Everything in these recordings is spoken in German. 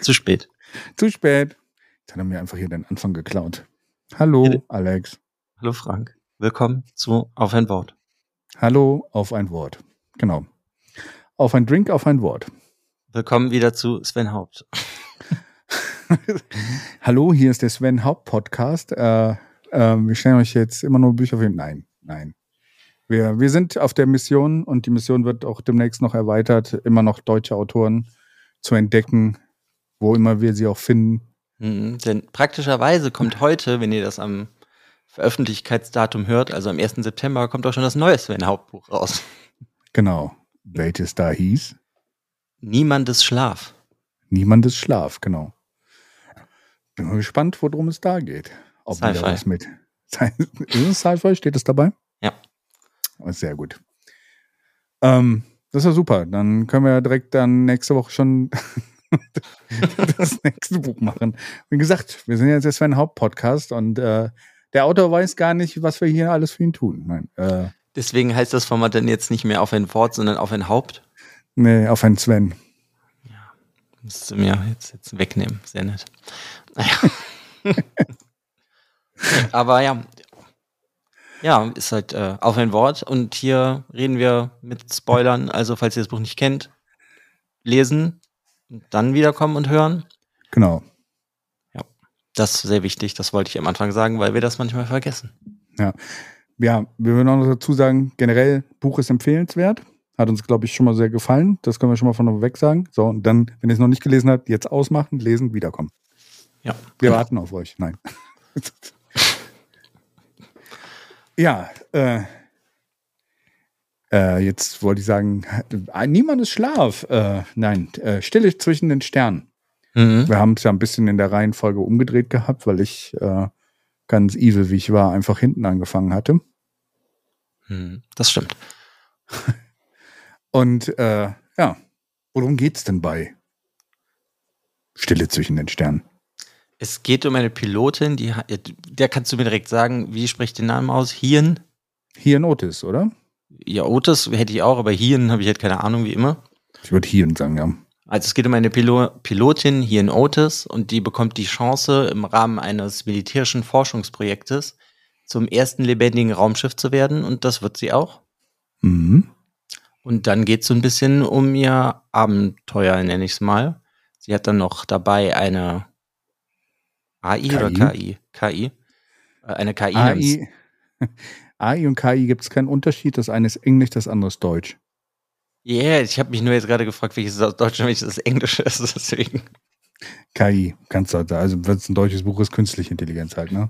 Zu spät. Zu spät. Jetzt hat er mir einfach hier den Anfang geklaut. Hallo, Alex. Hallo, Frank. Willkommen zu Auf ein Wort. Hallo, auf ein Wort. Genau. Auf ein Drink, auf ein Wort. Willkommen wieder zu Sven Haupt. Hallo, hier ist der Sven Haupt Podcast. Äh, äh, wir stellen euch jetzt immer nur Bücher für. Nein, nein. Wir, wir sind auf der Mission und die Mission wird auch demnächst noch erweitert, immer noch deutsche Autoren zu entdecken, wo immer wir sie auch finden. Mhm, denn praktischerweise kommt heute, wenn ihr das am Veröffentlichkeitsdatum hört, also am 1. September, kommt auch schon das neue Sven Hauptbuch raus. Genau. Welches da hieß? Niemandes Schlaf. Niemandes Schlaf, genau. Bin mal gespannt, worum es da geht. Ob Sci-Fi. was mit. Ist es Sci-Fi? Steht es dabei? Ja. Oh, Sehr gut. Ähm, das ist ja super. Dann können wir ja direkt dann nächste Woche schon das nächste Buch machen. Wie gesagt, wir sind jetzt der Sven Haupt-Podcast und äh, der Autor weiß gar nicht, was wir hier alles für ihn tun. Nein, äh, Deswegen heißt das Format dann jetzt nicht mehr auf ein Wort, sondern auf ein Haupt. nee, auf einen Sven. Müsstest du mir jetzt, jetzt wegnehmen. Sehr nett. Naja. Aber ja. Ja, ist halt äh, auf ein Wort. Und hier reden wir mit Spoilern. Also, falls ihr das Buch nicht kennt, lesen, und dann wiederkommen und hören. Genau. Das ist sehr wichtig. Das wollte ich am Anfang sagen, weil wir das manchmal vergessen. Ja, wir würden auch noch dazu sagen, generell, Buch ist empfehlenswert. Hat uns, glaube ich, schon mal sehr gefallen. Das können wir schon mal von weg sagen. So, und dann, wenn ihr es noch nicht gelesen habt, jetzt ausmachen, lesen, wiederkommen. Ja. Wir warten auf euch. Nein. ja, äh, äh, jetzt wollte ich sagen, äh, niemand ist Schlaf. Äh, nein, äh, Stille zwischen den Sternen. Mhm. Wir haben es ja ein bisschen in der Reihenfolge umgedreht gehabt, weil ich äh, ganz evil, wie ich war, einfach hinten angefangen hatte. Mhm. Das stimmt. Und äh, ja, worum geht's denn bei Stille zwischen den Sternen? Es geht um eine Pilotin, die der kannst du mir direkt sagen, wie spricht den Namen aus? Hien? Hier in Otis, oder? Ja, Otis hätte ich auch, aber Hien habe ich halt keine Ahnung, wie immer. Ich würde hier sagen, ja. Also es geht um eine Pilo Pilotin hier in Otis und die bekommt die Chance im Rahmen eines militärischen Forschungsprojektes zum ersten lebendigen Raumschiff zu werden und das wird sie auch. Mhm. Und dann geht es so ein bisschen um ihr Abenteuer, nenne ich es mal. Sie hat dann noch dabei eine AI oder KI? KI? Äh, Eine KI. AI, AI und KI gibt es keinen Unterschied. Das eine ist Englisch, das andere ist Deutsch. Ja, yeah, ich habe mich nur jetzt gerade gefragt, welches ist aus Deutsch und welches das Englische ist, deswegen. KI, kannst du halt, also wenn es ein deutsches Buch ist, künstliche Intelligenz halt, ne?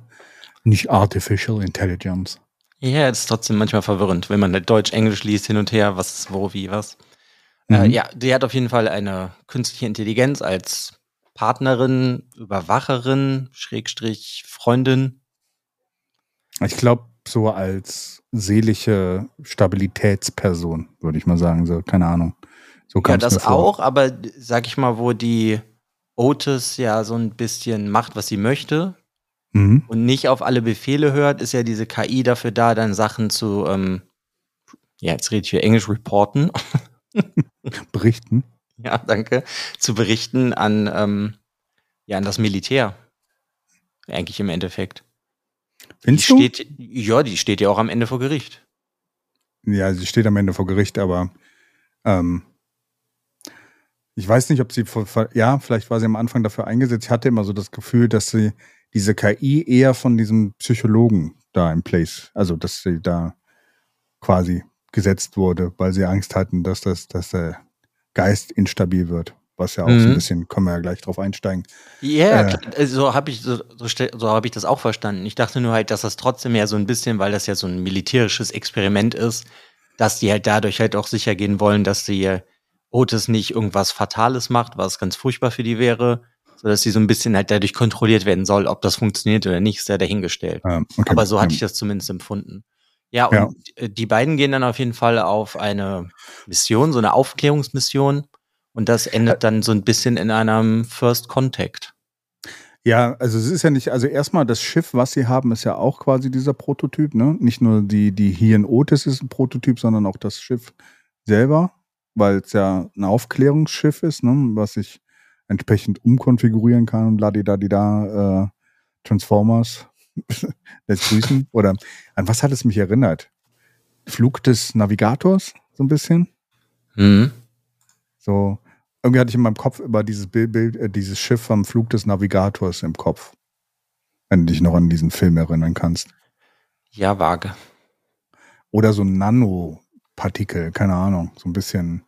Nicht Artificial Intelligence. Ja, das ist trotzdem manchmal verwirrend, wenn man halt Deutsch, Englisch liest, hin und her, was, ist wo, wie, was. Äh, Mhm. ja, die hat auf jeden Fall eine künstliche Intelligenz als Partnerin, Überwacherin, Schrägstrich, Freundin. Ich glaube, so als seelische Stabilitätsperson, würde ich mal sagen, so, keine Ahnung. So Ja, das auch, aber sag ich mal, wo die Otis ja so ein bisschen macht, was sie möchte Mhm. und nicht auf alle Befehle hört, ist ja diese KI dafür da, dann Sachen zu, ähm, ja, jetzt rede ich hier Englisch reporten. Berichten. Ja, danke. Zu berichten an, ähm, ja, an das Militär. Eigentlich im Endeffekt. Die Findest du? steht, ja, die steht ja auch am Ende vor Gericht. Ja, sie steht am Ende vor Gericht, aber ähm, ich weiß nicht, ob sie, vor, ja, vielleicht war sie am Anfang dafür eingesetzt. Ich hatte immer so das Gefühl, dass sie diese KI eher von diesem Psychologen da im Place, also dass sie da quasi gesetzt wurde, weil sie Angst hatten, dass das, dass der Geist instabil wird. Was ja auch so Mhm. ein bisschen, können wir ja gleich drauf einsteigen. Ja, Äh. klar, so habe ich, so, so, stell- so hab ich das auch verstanden. Ich dachte nur halt, dass das trotzdem ja so ein bisschen, weil das ja so ein militärisches Experiment ist, dass die halt dadurch halt auch sicher gehen wollen, dass die Otis nicht irgendwas Fatales macht, was ganz furchtbar für die wäre, sodass sie so ein bisschen halt dadurch kontrolliert werden soll. Ob das funktioniert oder nicht, ist ja dahingestellt. Ähm, okay. Aber so hatte ich das zumindest empfunden. Ja, und Ja. äh, die beiden gehen dann auf jeden Fall auf eine Mission, so eine Aufklärungsmission. Und das endet dann so ein bisschen in einem First Contact. Ja, also es ist ja nicht, also erstmal das Schiff, was sie haben, ist ja auch quasi dieser Prototyp, ne? Nicht nur die, die hier in Otis ist ein Prototyp, sondern auch das Schiff selber, weil es ja ein Aufklärungsschiff ist, ne? Was ich entsprechend umkonfigurieren kann und ladidadida, äh, Transformers lässt grüßen. Oder an was hat es mich erinnert? Flug des Navigators, so ein bisschen. Mhm. So, irgendwie hatte ich in meinem Kopf über dieses Bild, Bild äh, dieses Schiff vom Flug des Navigators im Kopf. Wenn du dich noch an diesen Film erinnern kannst. Ja, vage. Oder so Nanopartikel, keine Ahnung, so ein bisschen.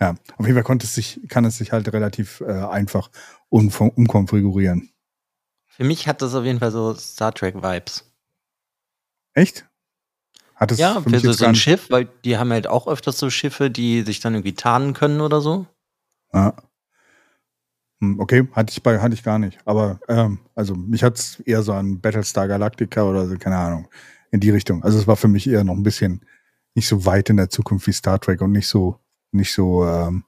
Ja, auf jeden Fall konnte es sich, kann es sich halt relativ äh, einfach um, umkonfigurieren. Für mich hat das auf jeden Fall so Star Trek-Vibes. Echt? Hat es Ja, für für so, so ein. Schiff, weil die haben halt auch öfters so Schiffe, die sich dann irgendwie tarnen können oder so. Ja. Hm, Okay, hatte ich bei, hatte ich gar nicht. Aber ähm, also mich hat es eher so an Battlestar Galactica oder so, keine Ahnung, in die Richtung. Also es war für mich eher noch ein bisschen nicht so weit in der Zukunft wie Star Trek und nicht so, nicht so ähm,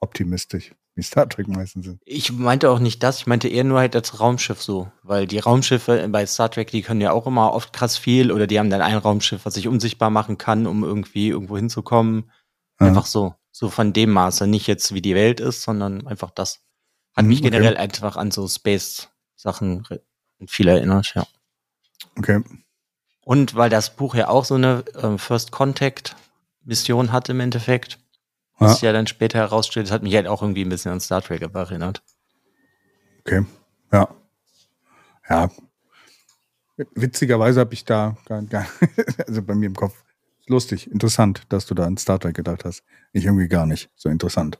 optimistisch, wie Star Trek meistens sind. Ich meinte auch nicht das, ich meinte eher nur halt als Raumschiff so. Weil die Raumschiffe bei Star Trek, die können ja auch immer oft krass viel oder die haben dann ein Raumschiff, was sich unsichtbar machen kann, um irgendwie irgendwo hinzukommen. Ja. Einfach so. So von dem Maße. Nicht jetzt wie die Welt ist, sondern einfach das. Hat Mhm, mich okay. generell einfach an so Space-Sachen viel erinnert, ja. Okay. Und weil das Buch ja auch so eine ähm, First Contact Mission hat im Endeffekt, was Ja. sich ja dann später herausstellt, das hat mich halt auch irgendwie ein bisschen an Star Trek erinnert. Okay. Ja. Ja. Witzigerweise habe ich da gar, gar, also bei mir im Kopf, lustig, interessant, dass du da an Star Trek gedacht hast. Ich irgendwie gar nicht so interessant.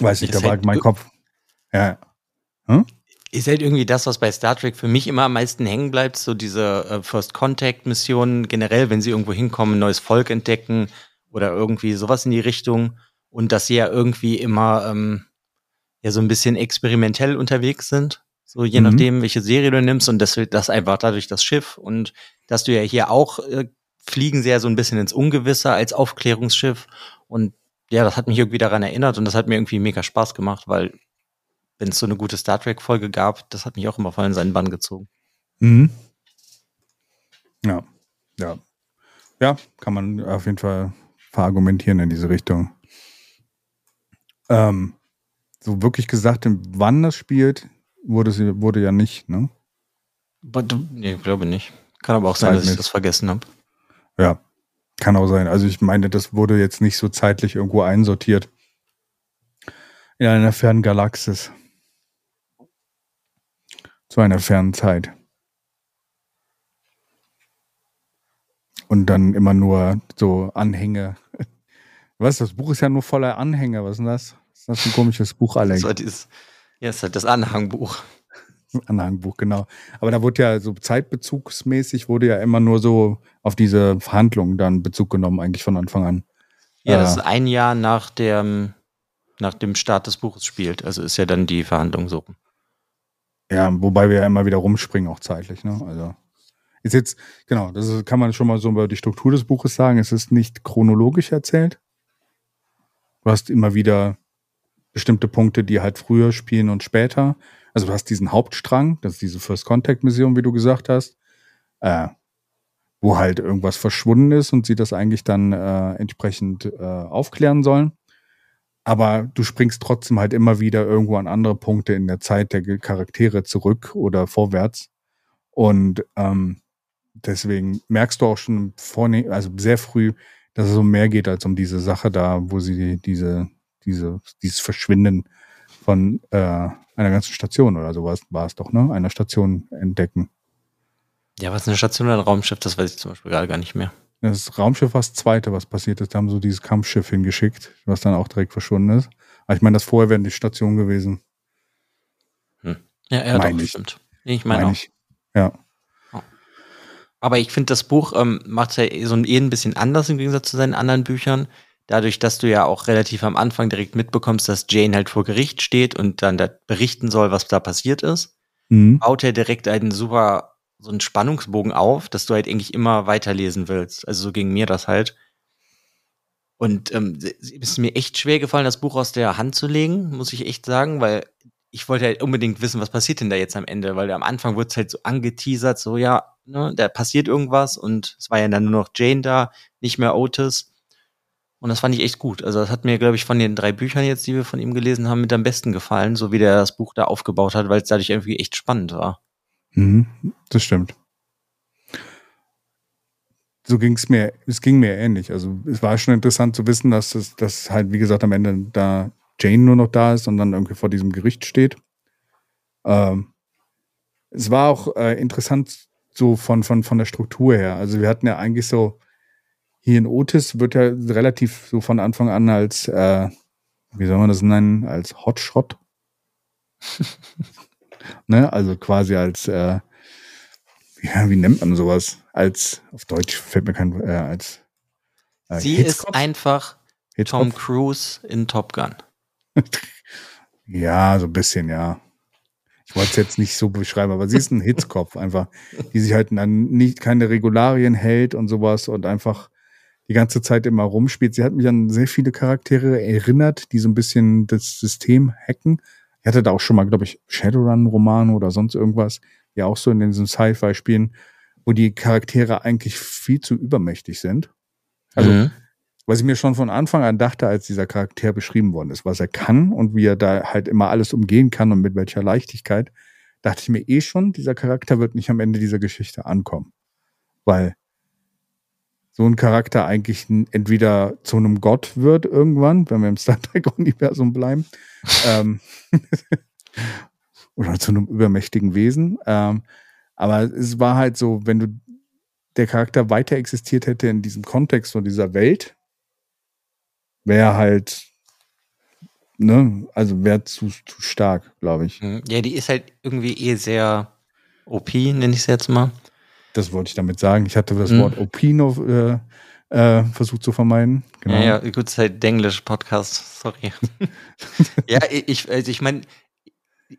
Weiß nicht, Ist da war halt mein Kopf. Ja, Hm? Ist halt irgendwie das, was bei Star Trek für mich immer am meisten hängen bleibt, so diese äh, First Contact Missionen generell, wenn sie irgendwo hinkommen, ein neues Volk entdecken oder irgendwie sowas in die Richtung und dass sie ja irgendwie immer ähm, ja so ein bisschen experimentell unterwegs sind, so je Mhm. nachdem, welche Serie du nimmst und das, das einfach dadurch das Schiff und dass du ja hier auch äh, fliegen ja so ein bisschen ins Ungewisse als Aufklärungsschiff und ja, das hat mich irgendwie daran erinnert und das hat mir irgendwie mega Spaß gemacht, weil wenn es so eine gute Star Trek Folge gab, das hat mich auch immer voll in seinen Bann gezogen. Mhm. Ja, ja. Ja, kann man auf jeden Fall verargumentieren in diese Richtung. Ähm, so wirklich gesagt, wann das spielt, wurde, sie, wurde ja nicht, ne? Nee, glaube nicht. Kann aber auch sein, dass ich das vergessen habe. Ja, kann auch sein. Also ich meine, das wurde jetzt nicht so zeitlich irgendwo einsortiert. In einer fernen Galaxis. Zu einer fernen Zeit. Und dann immer nur so Anhänge. Was? Das Buch ist ja nur voller Anhänge. Was ist denn das? Was ist das für ein komisches Buch, Alex? Das war dieses, ja, ist halt das Anhangbuch. Anhangbuch, genau. Aber da wurde ja so zeitbezugsmäßig wurde ja immer nur so auf diese Verhandlungen dann Bezug genommen, eigentlich von Anfang an. Ja, das Ah. ist ein Jahr nach dem, nach dem Start des Buches spielt. Also ist ja dann die Verhandlung so. Ja, wobei wir ja immer wieder rumspringen, auch zeitlich, ne? Also ist jetzt, genau, das ist, kann man schon mal so über die Struktur des Buches sagen. Es ist nicht chronologisch erzählt. Du hast immer wieder bestimmte Punkte, die halt früher spielen und später. Also du hast diesen Hauptstrang, das ist diese First Contact Mission, wie du gesagt hast, äh, wo halt irgendwas verschwunden ist und sie das eigentlich dann äh, entsprechend äh, aufklären sollen. Aber du springst trotzdem halt immer wieder irgendwo an andere Punkte in der Zeit der Charaktere zurück oder vorwärts. Und ähm, deswegen merkst du auch schon vorne, also sehr früh, dass es um mehr geht als um diese Sache da, wo sie diese, diese, dieses Verschwinden von äh, einer ganzen Station oder sowas war es doch, ne? Einer Station entdecken. Ja, was ist eine Station oder ein Raumschiff, das weiß ich zum Beispiel gerade gar nicht mehr. Das Raumschiff war das zweite, was passiert ist. Da haben so dieses Kampfschiff hingeschickt, was dann auch direkt verschwunden ist. Aber ich meine, das vorher wären die Station gewesen. Ja, ja, Mein doch, ich. stimmt. Ich meine Meine auch. ich. Ja. Aber ich finde, das Buch ähm, macht ja eh so ein, eh ein bisschen anders im Gegensatz zu seinen anderen Büchern. Dadurch, dass du ja auch relativ am Anfang direkt mitbekommst, dass Jane halt vor Gericht steht und dann da berichten soll, was da passiert ist, Mhm. baut er direkt einen super, so einen Spannungsbogen auf, dass du halt eigentlich immer weiterlesen willst. Also so ging mir das halt. Und ähm, es ist mir echt schwer gefallen, das Buch aus der Hand zu legen, muss ich echt sagen, weil ich wollte halt unbedingt wissen, was passiert denn da jetzt am Ende, weil am Anfang wird es halt so angeteasert, so ja, ne, da passiert irgendwas und es war ja dann nur noch Jane da, nicht mehr Otis. Und das fand ich echt gut. Also das hat mir, glaube ich, von den drei Büchern jetzt, die wir von ihm gelesen haben, mit am besten gefallen, so wie der das Buch da aufgebaut hat, weil es dadurch irgendwie echt spannend war. Mhm. Das stimmt. So ging es mir, es ging mir ähnlich. Also es war schon interessant zu wissen, dass es, dass halt, wie gesagt, am Ende da Jane nur noch da ist und dann irgendwie vor diesem Gericht steht. Ähm, es war auch äh, interessant so von, von, von der Struktur her. Also wir hatten ja eigentlich so, hier in Otis wird ja relativ so von Anfang an als, äh, wie soll man das nennen, als Hotshot. ne? Also quasi als, äh, ja, wie nennt man sowas? Als, auf Deutsch fällt mir kein, äh, als äh, Sie Hitzkopf? ist einfach Hitzkopf? Tom Cruise in Top Gun. Ja, so ein bisschen, ja. Ich wollte es jetzt nicht so beschreiben, aber sie ist ein Hitzkopf einfach, die sich halt dann nicht keine Regularien hält und sowas und einfach die ganze Zeit immer rumspielt. Sie hat mich an sehr viele Charaktere erinnert, die so ein bisschen das System hacken. Ich hatte da auch schon mal, glaube ich, Shadowrun-Romane oder sonst irgendwas, die auch so in diesen Sci-Fi-Spielen, wo die Charaktere eigentlich viel zu übermächtig sind. Also Mhm. was ich mir schon von Anfang an dachte, als dieser Charakter beschrieben worden ist, was er kann und wie er da halt immer alles umgehen kann und mit welcher Leichtigkeit, dachte ich mir eh schon, dieser Charakter wird nicht am Ende dieser Geschichte ankommen. Weil so ein Charakter eigentlich entweder zu einem Gott wird irgendwann, wenn wir im Star Trek-Universum bleiben, ähm, oder zu einem übermächtigen Wesen. Ähm, aber es war halt so, wenn du der Charakter weiter existiert hätte in diesem Kontext von dieser Welt, wäre halt ne, also wäre zu, zu stark, glaube ich. Mhm. Ja, die ist halt irgendwie eh sehr OP, nenne ich es jetzt mal. Das wollte ich damit sagen. Ich hatte das Mhm. Wort OP noch äh, äh, versucht zu vermeiden. Genau. Ja, ja, gut, es ist halt Denglisch Podcast, sorry. ja, ich, also ich meine,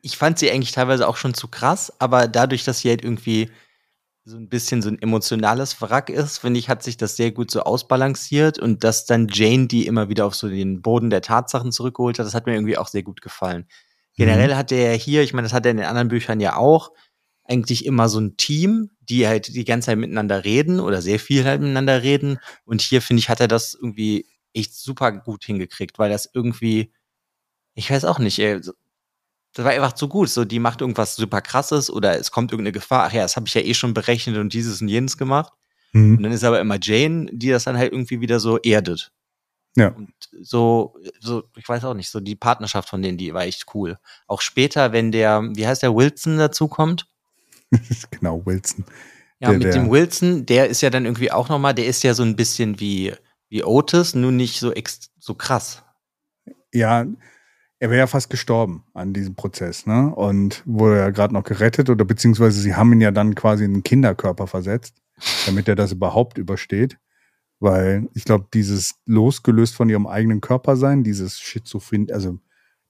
ich fand sie eigentlich teilweise auch schon zu krass, aber dadurch, dass sie halt irgendwie so ein bisschen so ein emotionales Wrack ist, finde ich, hat sich das sehr gut so ausbalanciert und dass dann Jane die immer wieder auf so den Boden der Tatsachen zurückgeholt hat, das hat mir irgendwie auch sehr gut gefallen. Generell hat er ja hier, ich meine, das hat er in den anderen Büchern ja auch, eigentlich immer so ein Team, die halt die ganze Zeit miteinander reden oder sehr viel halt miteinander reden. Und hier, finde ich, hat er das irgendwie echt super gut hingekriegt, weil das irgendwie, ich weiß auch nicht, ey, das war einfach zu gut. So, die macht irgendwas super krasses oder es kommt irgendeine Gefahr. Ach ja, das habe ich ja eh schon berechnet und dieses und jenes gemacht. Und Mhm. dann ist aber immer Jane, die das dann halt irgendwie wieder so erdet. Ja. Und so, so, ich weiß auch nicht, so die Partnerschaft von denen, die war echt cool. Auch später, wenn der, wie heißt der, Wilson dazukommt, genau, Wilson. Ja, Der- mit der- dem Wilson, der ist ja dann irgendwie auch nochmal, der ist ja so ein bisschen wie, wie Otis, nur nicht so ex so krass. Ja, er wäre ja fast gestorben an diesem Prozess, ne? Und wurde ja gerade noch gerettet oder beziehungsweise sie haben ihn ja dann quasi in den Kinderkörper versetzt, damit er das überhaupt übersteht. Weil ich glaube, dieses losgelöst von ihrem eigenen Körper sein, dieses Schizophren, also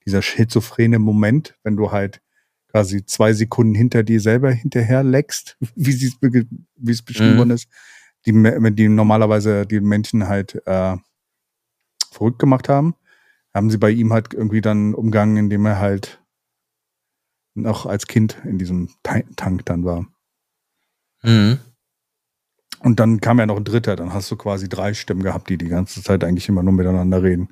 dieser schizophrene Moment, wenn du halt quasi zwei Sekunden hinter dir selber hinterher leckst, wie es wie es beschrieben Mhm. worden ist, die, die normalerweise die Menschen halt äh, verrückt gemacht haben, haben sie bei ihm halt irgendwie dann umgangen, indem er halt noch als Kind in diesem Ta- Tank dann war. Mhm. Und dann kam ja noch ein dritter, dann hast du quasi drei Stimmen gehabt, die die ganze Zeit eigentlich immer nur miteinander reden.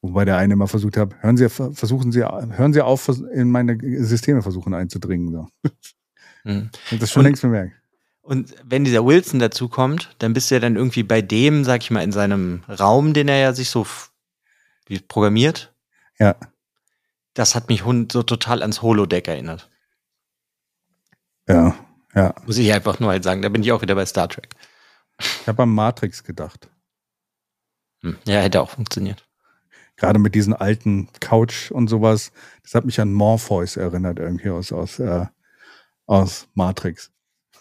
Wobei der eine immer versucht hat, hören Sie, versuchen Sie, hören Sie auf, in meine Systeme versuchen einzudringen. So. Mhm. Und das schon Und- längst bemerkt. Und wenn dieser Wilson dazukommt, dann bist du ja dann irgendwie bei dem, sag ich mal, in seinem Raum, den er ja sich so programmiert. Ja. Das hat mich so total ans Holodeck erinnert. Ja, ja. Muss ich einfach nur halt sagen. Da bin ich auch wieder bei Star Trek. Ich habe an Matrix gedacht. Hm. Ja, hätte auch funktioniert. Gerade mit diesen alten Couch und sowas. Das hat mich an Morpheus erinnert, irgendwie aus, aus, äh, aus Matrix.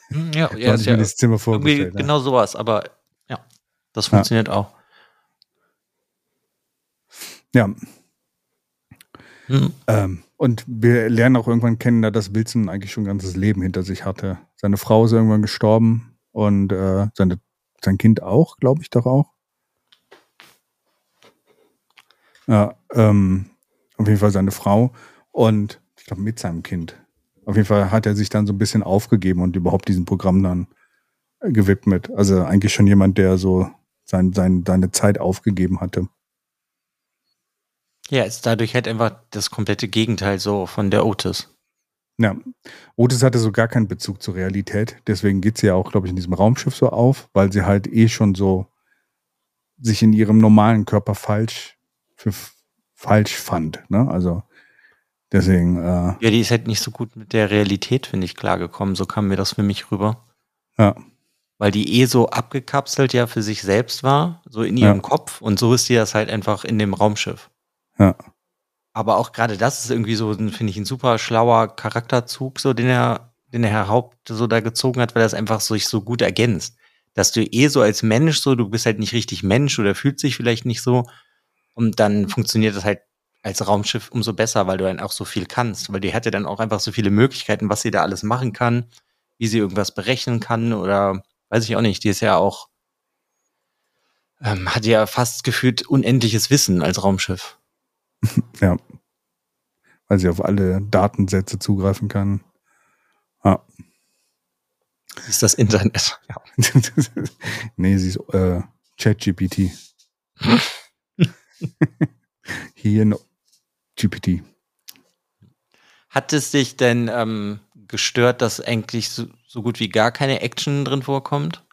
Hm, Ja, ja, ist ja das Zimmer irgendwie vorgestellt. ja. genau sowas, aber ja, das funktioniert auch. Ja, Hm. ähm, und wir lernen auch irgendwann kennen, dass Wilson eigentlich schon ein ganzes Leben hinter sich hatte. Seine Frau ist irgendwann gestorben und äh, seine, sein Kind auch, glaube ich doch auch. Ja, ähm, auf jeden Fall seine Frau und ich glaube mit seinem Kind. Auf jeden Fall hat er sich dann so ein bisschen aufgegeben und überhaupt diesem Programm dann gewidmet. Also eigentlich schon jemand, der so sein, sein, seine Zeit aufgegeben hatte. Ja, ist dadurch halt einfach das komplette Gegenteil so von der Otis. Ja, Otis hatte so gar keinen Bezug zur Realität. Deswegen geht sie ja auch, glaube ich, in diesem Raumschiff so auf, weil sie halt eh schon so sich in ihrem normalen Körper falsch für falsch fand. Ne? Also deswegen, äh, Ja, die ist halt nicht so gut mit der Realität, finde ich, klargekommen. So kam mir das für mich rüber. ja, Weil die eh so abgekapselt ja für sich selbst war, so in ihrem Ja. Kopf. Und so ist sie das halt einfach in dem Raumschiff. ja, Aber auch gerade das ist irgendwie so, ein- finde ich, ein super schlauer Charakterzug, so den er, den der Herr Haupt so da gezogen hat, weil das einfach so, sich so gut ergänzt. Dass du eh so als Mensch so, du bist halt nicht richtig Mensch oder fühlst sich vielleicht nicht so. Und dann funktioniert das halt als Raumschiff umso besser, weil du dann auch so viel kannst. Weil die hätte dann auch einfach so viele Möglichkeiten, was sie da alles machen kann, wie sie irgendwas berechnen kann oder weiß ich auch nicht. Die ist ja auch, ähm, hat ja fast gefühlt unendliches Wissen als Raumschiff. ja. Weil sie auf alle Datensätze zugreifen kann. Ja. Das ist das Internet. Ja. nee, sie ist äh, ChatGPT. Hier in GPT. Hat es dich denn ähm, gestört, dass eigentlich so, so gut wie gar keine Action drin vorkommt?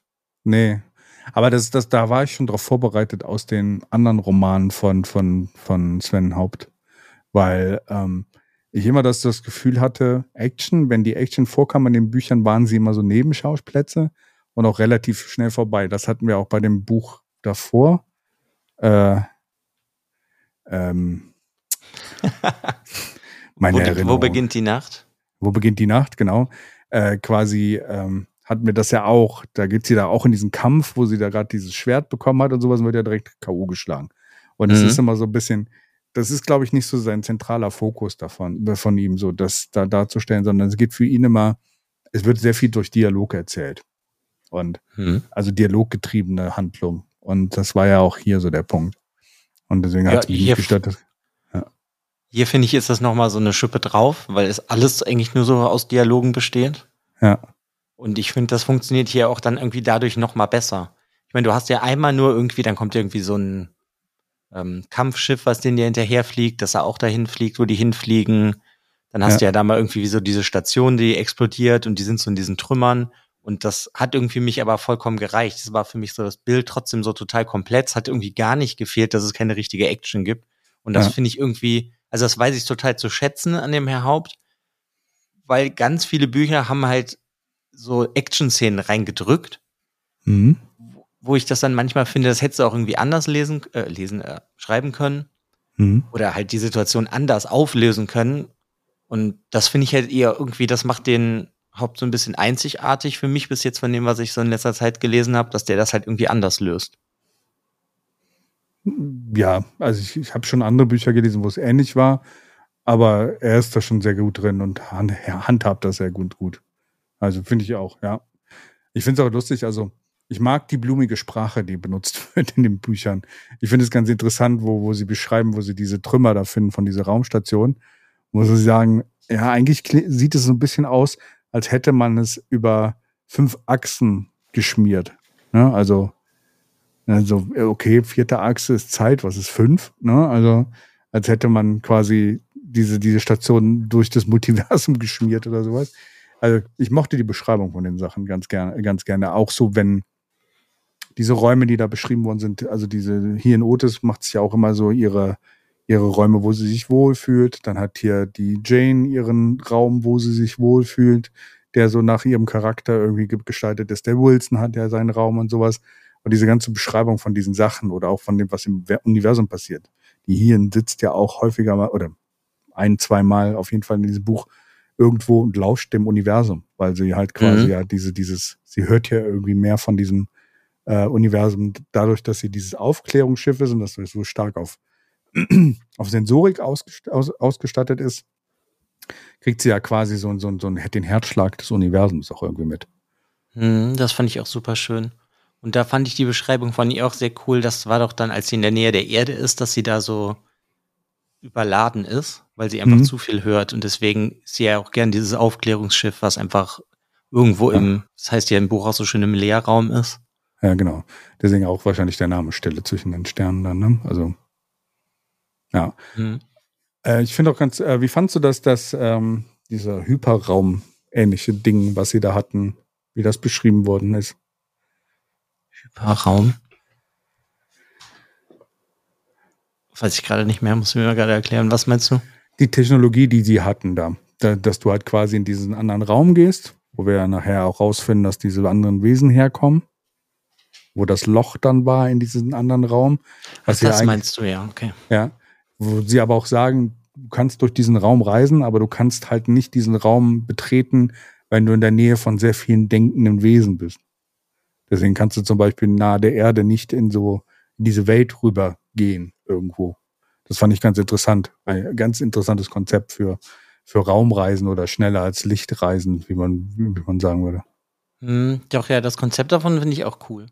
Nee. Aber das, das, da war ich schon drauf vorbereitet aus den anderen Romanen von, von, von Sven Haupt. Weil ähm, ich immer das, das Gefühl hatte, Action, wenn die Action vorkam in den Büchern, waren sie immer so Nebenschauplätze und auch relativ schnell vorbei. Das hatten wir auch bei dem Buch davor. Äh, ähm, meine wo, Erinnerung. Wo beginnt die Nacht? Wo beginnt die Nacht, genau. Äh, quasi ähm, hat mir das ja auch, da geht sie da auch in diesen Kampf, wo sie da gerade dieses Schwert bekommen hat und sowas und wird ja direkt K.O. geschlagen. Und es mhm. ist immer so ein bisschen, das ist, glaube ich, nicht so sein zentraler Fokus davon, von ihm, so das da darzustellen, sondern es geht für ihn immer, es wird sehr viel durch Dialog erzählt. Und mhm. also dialoggetriebene Handlung. Und das war ja auch hier so der Punkt. Und deswegen ja, hat es mich nicht gestattet. Ja. Hier finde ich, ist das nochmal so eine Schippe drauf, weil es alles eigentlich nur so aus Dialogen besteht. Ja. Und ich finde, das funktioniert hier auch dann irgendwie dadurch nochmal besser. Ich meine, du hast ja einmal nur irgendwie, dann kommt irgendwie so ein ähm, Kampfschiff, was denen ja hinterherfliegt, dass er auch dahin fliegt, wo die hinfliegen. Dann hast ja. du ja da mal irgendwie so diese Station, die explodiert und die sind so in diesen Trümmern. Und das hat irgendwie mich aber vollkommen gereicht. Das war für mich so das Bild trotzdem so total komplett. Es hat irgendwie gar nicht gefehlt, dass es keine richtige Action gibt. Und das ja. finde ich irgendwie, also das weiß ich total zu schätzen an dem Herr Haupt, weil ganz viele Bücher haben halt so Action-Szenen reingedrückt, mhm. wo ich das dann manchmal finde, das hättest du auch irgendwie anders lesen, äh, lesen, äh, schreiben können. Mhm. Oder halt die Situation anders auflösen können. Und das finde ich halt eher irgendwie, das macht den Haupt so ein bisschen einzigartig für mich bis jetzt von dem, was ich so in letzter Zeit gelesen habe, dass der das halt irgendwie anders löst. Ja, also ich, ich habe schon andere Bücher gelesen, wo es ähnlich war, aber er ist da schon sehr gut drin und hand, handhabt das sehr gut. gut. Also finde ich auch, ja. Ich finde es auch lustig, also ich mag die blumige Sprache, die benutzt wird in den Büchern. Ich finde es ganz interessant, wo, wo sie beschreiben, wo sie diese Trümmer da finden von dieser Raumstation, wo sie sagen, ja, eigentlich sieht es so ein bisschen aus, als hätte man es über fünf Achsen geschmiert. Ne? Also, also, okay, vierte Achse ist Zeit, was ist fünf? Ne? Also, als hätte man quasi diese, diese Station durch das Multiversum geschmiert oder sowas. Also, ich mochte die Beschreibung von den Sachen ganz gerne, ganz gerne. Auch so, wenn diese Räume, die da beschrieben worden sind, also diese, hier in Otis macht es ja auch immer so ihre, ihre Räume, wo sie sich wohlfühlt. Dann hat hier die Jane ihren Raum, wo sie sich wohlfühlt, der so nach ihrem Charakter irgendwie gestaltet ist. Der Wilson hat ja seinen Raum und sowas. Und diese ganze Beschreibung von diesen Sachen oder auch von dem, was im Universum passiert. Die hier sitzt ja auch häufiger mal oder ein, zwei Mal auf jeden Fall in diesem Buch irgendwo und lauscht dem Universum, weil sie halt quasi mhm. ja diese, dieses, sie hört ja irgendwie mehr von diesem äh, Universum dadurch, dass sie dieses Aufklärungsschiff ist und dass sie so stark auf auf Sensorik ausgest aus, ausgestattet ist, kriegt sie ja quasi so, so, so den Herzschlag des Universums auch irgendwie mit. Hm, das fand ich auch super schön. Und da fand ich die Beschreibung von ihr auch sehr cool. Das war doch dann, als sie in der Nähe der Erde ist, dass sie da so überladen ist, weil sie einfach mhm. zu viel hört. Und deswegen ist sie ja auch gern dieses Aufklärungsschiff, was einfach irgendwo ja. im, das heißt ja im Buch auch so schön im Leerraum ist. Ja, genau. Deswegen auch wahrscheinlich der Name Stelle zwischen den Sternen dann, ne? Also ja. Mhm. Äh, ich finde auch ganz, äh, wie fandst du das, dass ähm, dieser Hyperraum ähnliche Ding, was sie da hatten, wie das beschrieben worden ist? Hyperraum? Weiß ich gerade nicht mehr, muss mir mal gerade erklären. Was meinst du? Die Technologie, die sie hatten da. da. Dass du halt quasi in diesen anderen Raum gehst, wo wir ja nachher auch rausfinden, dass diese anderen Wesen herkommen. Wo das Loch dann war in diesem anderen Raum. Was Ach, das ja meinst du, ja, okay. Ja, wo sie aber auch sagen, du kannst durch diesen Raum reisen, aber du kannst halt nicht diesen Raum betreten, wenn du in der Nähe von sehr vielen denkenden Wesen bist. Deswegen kannst du zum Beispiel nahe der Erde nicht in so in diese Welt rübergehen irgendwo. Das fand ich ganz interessant. Ein ganz interessantes Konzept für, für Raumreisen oder schneller als Lichtreisen, wie man, wie man sagen würde. Hm, doch, ja, das Konzept davon finde ich auch cool.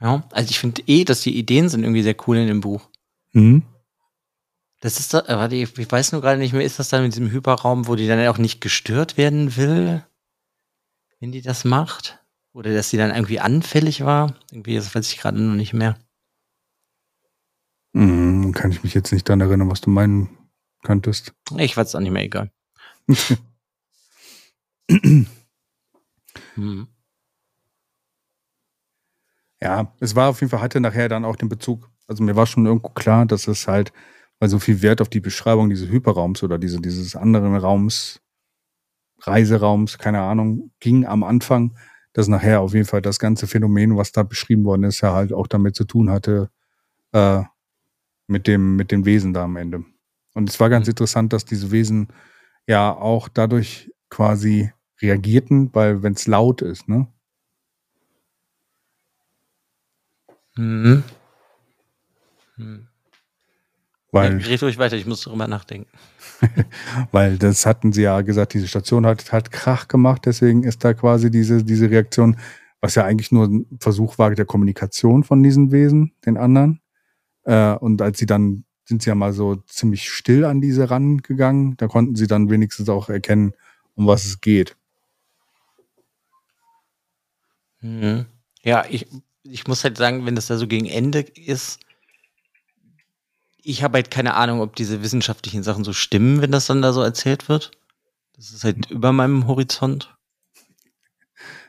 Ja, also ich finde eh, dass die Ideen sind irgendwie sehr cool in dem Buch. Mhm. Das ist da, warte, ich, ich weiß nur gerade nicht mehr, ist das dann mit diesem Hyperraum, wo die dann auch nicht gestört werden will, wenn die das macht? Oder dass sie dann irgendwie anfällig war? Irgendwie, das weiß ich gerade noch nicht mehr. Mhm, kann ich mich jetzt nicht daran erinnern, was du meinen könntest. Ich weiß es auch nicht mehr, egal. hm. Ja, es war auf jeden Fall, hatte nachher dann auch den Bezug. Also mir war schon irgendwo klar, dass es halt, weil so viel Wert auf die Beschreibung dieses Hyperraums oder diese, dieses anderen Raums, Reiseraums, keine Ahnung, ging am Anfang, dass nachher auf jeden Fall das ganze Phänomen, was da beschrieben worden ist, ja halt auch damit zu tun hatte, äh, mit, dem, mit dem Wesen da am Ende. Und es war ganz Mhm. interessant, dass diese Wesen ja auch dadurch quasi reagierten, weil wenn es laut ist, ne? Mhm. Hm. Weil, Ja, red ruhig weiter, ich muss darüber nachdenken. weil das hatten sie ja gesagt, diese Station hat, hat Krach gemacht, deswegen ist da quasi diese, diese Reaktion, was ja eigentlich nur ein Versuch war der Kommunikation von diesen Wesen, den anderen. Äh, und als sie dann sind sie ja mal so ziemlich still an diese rangegangen, da konnten sie dann wenigstens auch erkennen, um was es geht. Mhm. Ja, ich, ich muss halt sagen, wenn das da so gegen Ende ist, ich habe halt keine Ahnung, ob diese wissenschaftlichen Sachen so stimmen, wenn das dann da so erzählt wird. Das ist halt über meinem Horizont.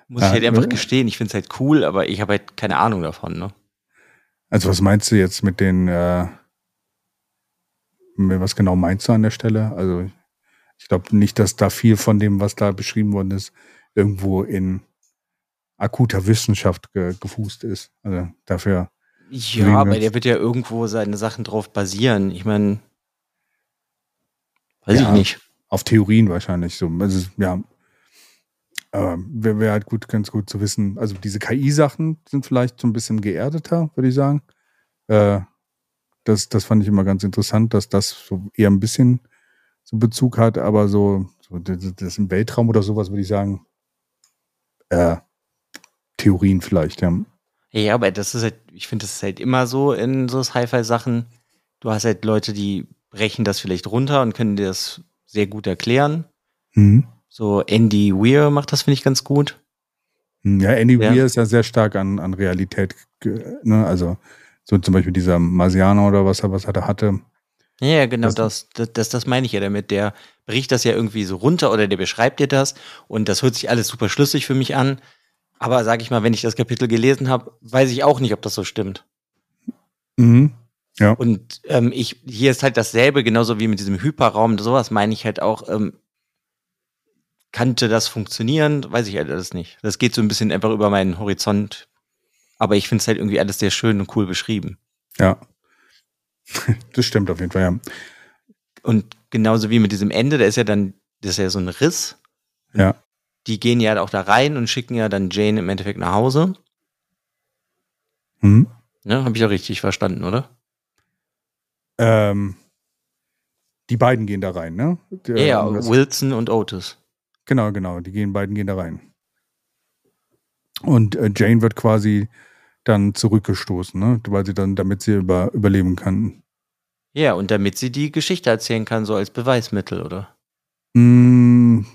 Muss Ja, ich halt einfach gestehen. Ich finde es halt cool, aber ich habe halt keine Ahnung davon, ne? Also was meinst du jetzt mit den, äh, was genau meinst du an der Stelle? Also ich glaube nicht, dass da viel von dem, was da beschrieben worden ist, irgendwo in akuter Wissenschaft ge gefußt ist. Also dafür, Ja, aber der wird ja irgendwo seine Sachen drauf basieren. Ich meine, weiß Ja. ich nicht. auf Theorien wahrscheinlich so. Also ja, aber wäre wär halt gut, ganz gut zu wissen. Also diese KI-Sachen sind vielleicht so ein bisschen geerdeter, würde ich sagen. Äh, das, das fand ich immer ganz interessant, dass das so eher ein bisschen so Bezug hat, aber so, so das, das im Weltraum oder sowas würde ich sagen, äh, Theorien vielleicht, ja. Ja, aber das ist halt, ich finde, das ist halt immer so in so Sci-Fi-Sachen. Du hast halt Leute, die brechen das vielleicht runter und können dir das sehr gut erklären. Mhm. So Andy Weir macht das, finde ich, ganz gut. Ja, Andy Ja. Weir ist ja sehr stark an, an Realität, ne? also so zum Beispiel dieser Marsianer oder was er, was er da hatte. Ja, genau, das, das, das, das meine ich ja damit. Der bricht das ja irgendwie so runter oder der beschreibt dir das und das hört sich alles super schlüssig für mich an. Aber sag ich mal, wenn ich das Kapitel gelesen habe, weiß ich auch nicht, ob das so stimmt. Mhm. Ja. Und ähm, ich, hier ist halt dasselbe, genauso wie mit diesem Hyperraum, sowas meine ich halt auch, ähm, kannte das funktionieren, weiß ich halt alles nicht. Das geht so ein bisschen einfach über meinen Horizont. Aber ich finde es halt irgendwie alles sehr schön und cool beschrieben. Ja. Das stimmt auf jeden Fall, ja. Und genauso wie mit diesem Ende, da ist ja dann, das ist ja so ein Riss. Ja. Die gehen ja auch da rein und schicken ja dann Jane im Endeffekt nach Hause. Mhm. Ne, habe ich ja richtig verstanden, oder? Ähm, die beiden gehen da rein, ne? Die, Ja, ja, das- Wilson und Otis. Genau, genau. Die gehen, beiden gehen da rein. Und äh, Jane wird quasi dann zurückgestoßen, ne? Weil sie dann, damit sie über, überleben kann. Ja, und damit sie die Geschichte erzählen kann, so als Beweismittel, oder? Hm,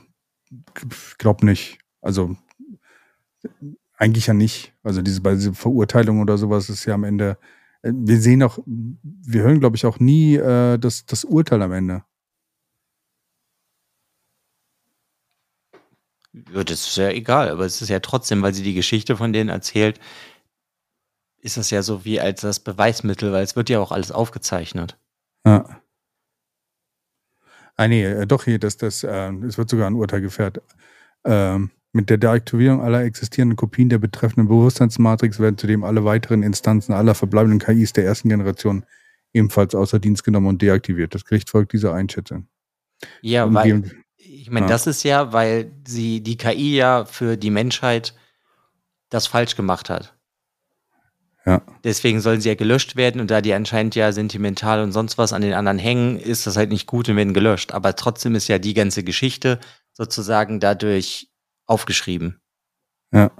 glaub nicht. Also eigentlich ja nicht. Also diese bei dieser Verurteilung oder sowas ist ja am Ende. äh, Wir sehen auch, wir hören, glaube ich, auch nie äh, das, das Urteil am Ende. Ja, das ist ja egal, aber es ist ja trotzdem, weil sie die Geschichte von denen erzählt, ist das ja so wie als das Beweismittel, weil es wird ja auch alles aufgezeichnet. Ja. Ah, nee, äh, doch hier, das, das, äh, es wird sogar ein Urteil gefährt. Ähm, mit der Deaktivierung aller existierenden Kopien der betreffenden Bewusstseinsmatrix werden zudem alle weiteren Instanzen aller verbleibenden KIs der ersten Generation ebenfalls außer Dienst genommen und deaktiviert. Das Gericht folgt dieser Einschätzung. Ja, Und weil, ich meine, Ja. das ist ja, weil sie die KI ja für die Menschheit das falsch gemacht hat. Ja. Deswegen sollen sie ja gelöscht werden und da die anscheinend ja sentimental und sonst was an den anderen hängen, ist das halt nicht gut und werden gelöscht. Aber trotzdem ist ja die ganze Geschichte sozusagen dadurch aufgeschrieben. Ja.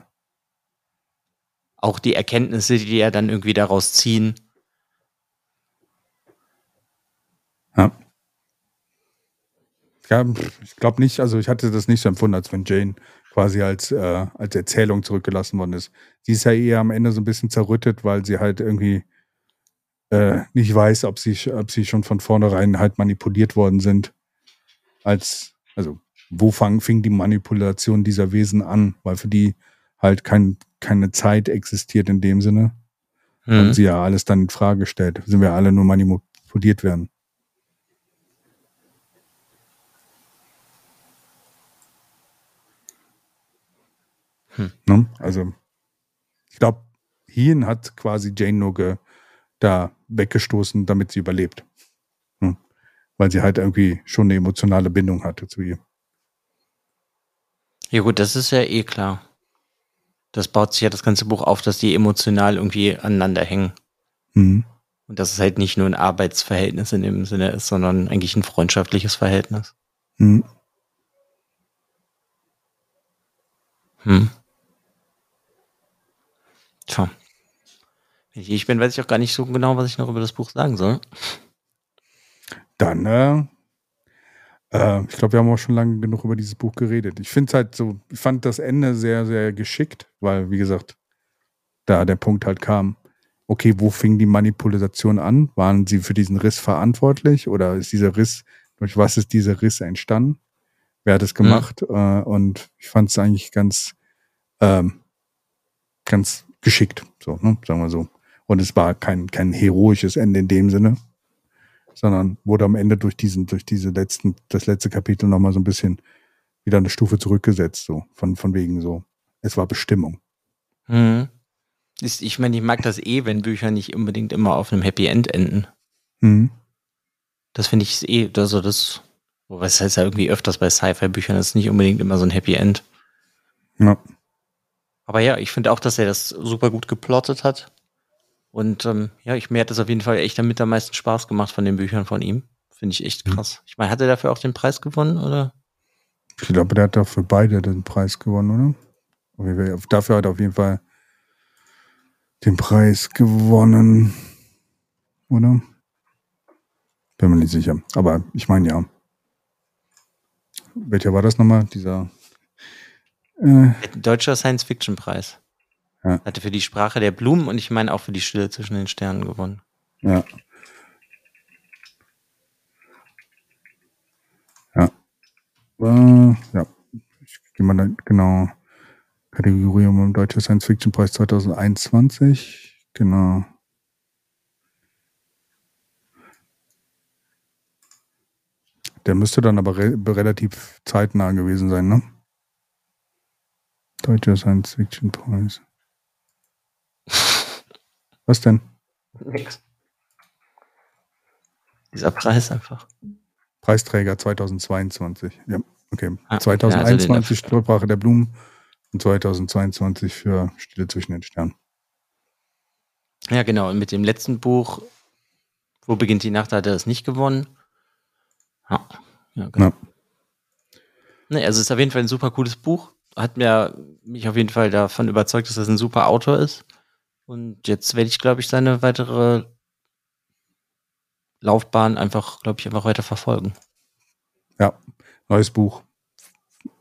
Auch die Erkenntnisse, die ja dann irgendwie daraus ziehen. Ja. Ja, ich glaube nicht, also ich hatte das nicht so empfunden, als wenn Jane quasi als, äh, als Erzählung zurückgelassen worden ist. Sie ist ja eher am Ende so ein bisschen zerrüttet, weil sie halt irgendwie äh, nicht weiß, ob sie, ob sie schon von vornherein halt manipuliert worden sind. Als, also, wo fang, fing die Manipulation dieser Wesen an? Weil für die halt kein, keine Zeit existiert in dem Sinne. Mhm. Und sie ja alles dann in Frage stellt. Sind wir alle nur manipuliert werden. Hm. Ne? Also, ich glaube, Hien hat quasi Jane nur ge, da weggestoßen, damit sie überlebt. Hm. Weil sie halt irgendwie schon eine emotionale Bindung hatte zu ihr. Ja gut, das ist ja eh klar. Das baut sich ja das ganze Buch auf, dass die emotional irgendwie aneinander hängen. Mhm. Und dass es halt nicht nur ein Arbeitsverhältnis in dem Sinne ist, sondern eigentlich ein freundschaftliches Verhältnis. Mhm. Hm. Tja. Wenn ich ich bin, weiß ich auch gar nicht so genau, was ich noch über das Buch sagen soll. Dann, äh, äh, ich glaube, wir haben auch schon lange genug über dieses Buch geredet. Ich finde es halt so, ich fand das Ende sehr, sehr geschickt, weil, wie gesagt, da der Punkt halt kam, okay, wo fing die Manipulation an? Waren sie für diesen Riss verantwortlich oder ist dieser Riss, durch was ist dieser Riss entstanden? Wer hat es gemacht? Mhm. Und ich fand es eigentlich ganz, ähm, ganz geschickt, so, ne, sagen wir so. Und es war kein, kein heroisches Ende in dem Sinne, sondern wurde am Ende durch diesen, durch diese letzten, das letzte Kapitel nochmal so ein bisschen wieder eine Stufe zurückgesetzt, so, von, von wegen so. Es war Bestimmung. Mhm. Ich meine, ich mag das eh, wenn Bücher nicht unbedingt immer auf einem Happy End enden. Mhm. Das finde ich eh, also das, was heißt ja irgendwie öfters bei Sci-Fi-Büchern, das ist nicht unbedingt immer so ein Happy End. Ja. Aber ja, ich finde auch, dass er das super gut geplottet hat. Und ähm, ja, ich, mir hat das auf jeden Fall echt damit am meisten Spaß gemacht von den Büchern von ihm. Finde ich echt mhm. krass. Ich meine, hat er dafür auch den Preis gewonnen, oder? Ich glaube, der hat dafür beide den Preis gewonnen, oder? Dafür hat er auf jeden Fall den Preis gewonnen, oder? Bin mir nicht sicher. Aber ich meine ja. Welcher war das nochmal? Dieser äh, Deutscher Science-Fiction-Preis. Ja. Hatte für die Sprache der Blumen und ich meine auch für die Stille zwischen den Sternen gewonnen. Ja. Ja. Äh, ja. Ich gehe mal da, genau. Kategorie um Deutscher Science-Fiction-Preis 2021. Genau. Der müsste dann aber re relativ zeitnah gewesen sein, ne? Deutscher Science-Fiction-Preis. Was denn? Nix. Dieser Preis einfach. Preisträger 2022. Ja, okay. Ah, 2021 ja, also Sprache der Blumen und 2022 für Stille zwischen den Sternen. Ja, genau. Und mit dem letzten Buch, Wo beginnt die Nacht, hat er das nicht gewonnen. Ja, ja genau. Ja. Nee, also es ist auf jeden Fall ein super cooles Buch. Hat mir mich auf jeden Fall davon überzeugt, dass das ein super Autor ist. Und jetzt werde ich, glaube ich, seine weitere Laufbahn einfach, glaube ich, einfach weiter verfolgen. Ja, neues Buch.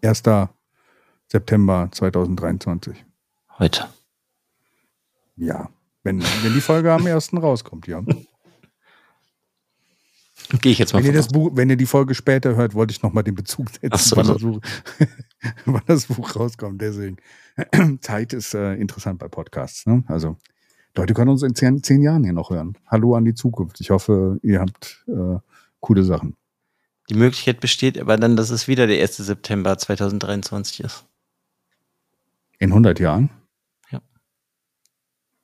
1. September 2023. Heute. Ja, wenn, wenn die Folge am 1. rauskommt, ja. Gehe ich jetzt mal wenn ihr, das Buch, wenn ihr die Folge später hört, wollte ich nochmal den Bezug setzen, so, wann, das Buch, wann, das Buch, rauskommt. Deswegen, Zeit ist äh, interessant bei Podcasts. Ne? Also, Leute können uns in zehn, zehn, Jahren hier noch hören. Hallo an die Zukunft. Ich hoffe, ihr habt äh, coole Sachen. Die Möglichkeit besteht aber dann, dass es wieder der 1. September 2023 ist. In 100 Jahren? Ja.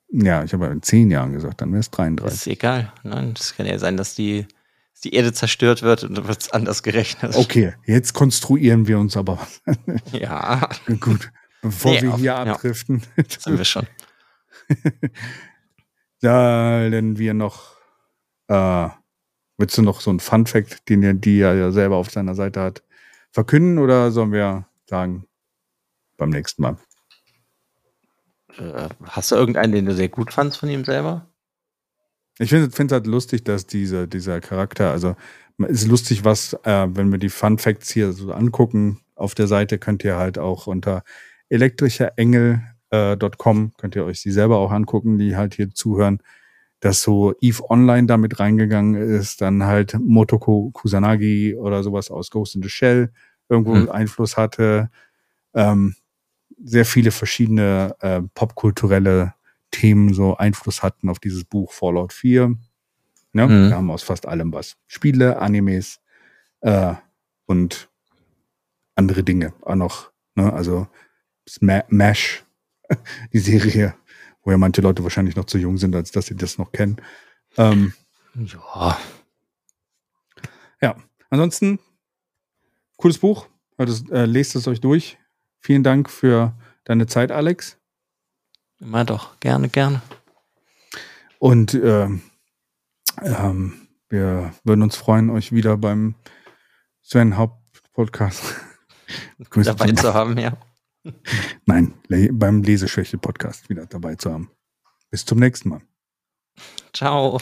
Ja, ich habe in 10 Jahren gesagt, dann wäre es 33. Ist egal. Nein, das kann ja sein, dass die die Erde zerstört wird und dann wird es anders gerechnet. Okay, jetzt konstruieren wir uns aber was. ja. Gut, bevor nee, wir auf, hier abdriften. Ja, sind wir schon. Sollen wir noch, äh, willst du noch so einen Fun-Fact, den er, die ja selber auf seiner Seite hat, verkünden oder sollen wir sagen, beim nächsten Mal? Äh, hast du irgendeinen, den du sehr gut fandst von ihm selber? Ich finde es halt lustig, dass diese, dieser Charakter, also ist lustig, was, äh, wenn wir die Fun Facts hier so angucken, auf der Seite könnt ihr halt auch unter elektricherengel.com, äh, könnt ihr euch sie selber auch angucken, die halt hier zuhören, dass so Eve Online damit reingegangen ist, dann halt Motoko Kusanagi oder sowas aus Ghost in the Shell irgendwo mhm. Einfluss hatte. Ähm, sehr viele verschiedene äh, popkulturelle Themen so Einfluss hatten auf dieses Buch Fallout 4. Ne? Mhm. Wir haben aus fast allem was. Spiele, Animes äh, und andere Dinge auch noch. Ne? Also MASH, die Serie, wo ja manche Leute wahrscheinlich noch zu jung sind, als dass sie das noch kennen. Ähm, Ja. ja, ansonsten, cooles Buch. Es, äh, lest es euch durch. Vielen Dank für deine Zeit, Alex. Immer doch. Gerne, gerne. Und ähm, ähm, wir würden uns freuen, euch wieder beim Sven Haupt Podcast. Dabei zu haben, ja. Nein, le beim Leseschwäche Podcast wieder dabei zu haben. Bis zum nächsten Mal. Ciao.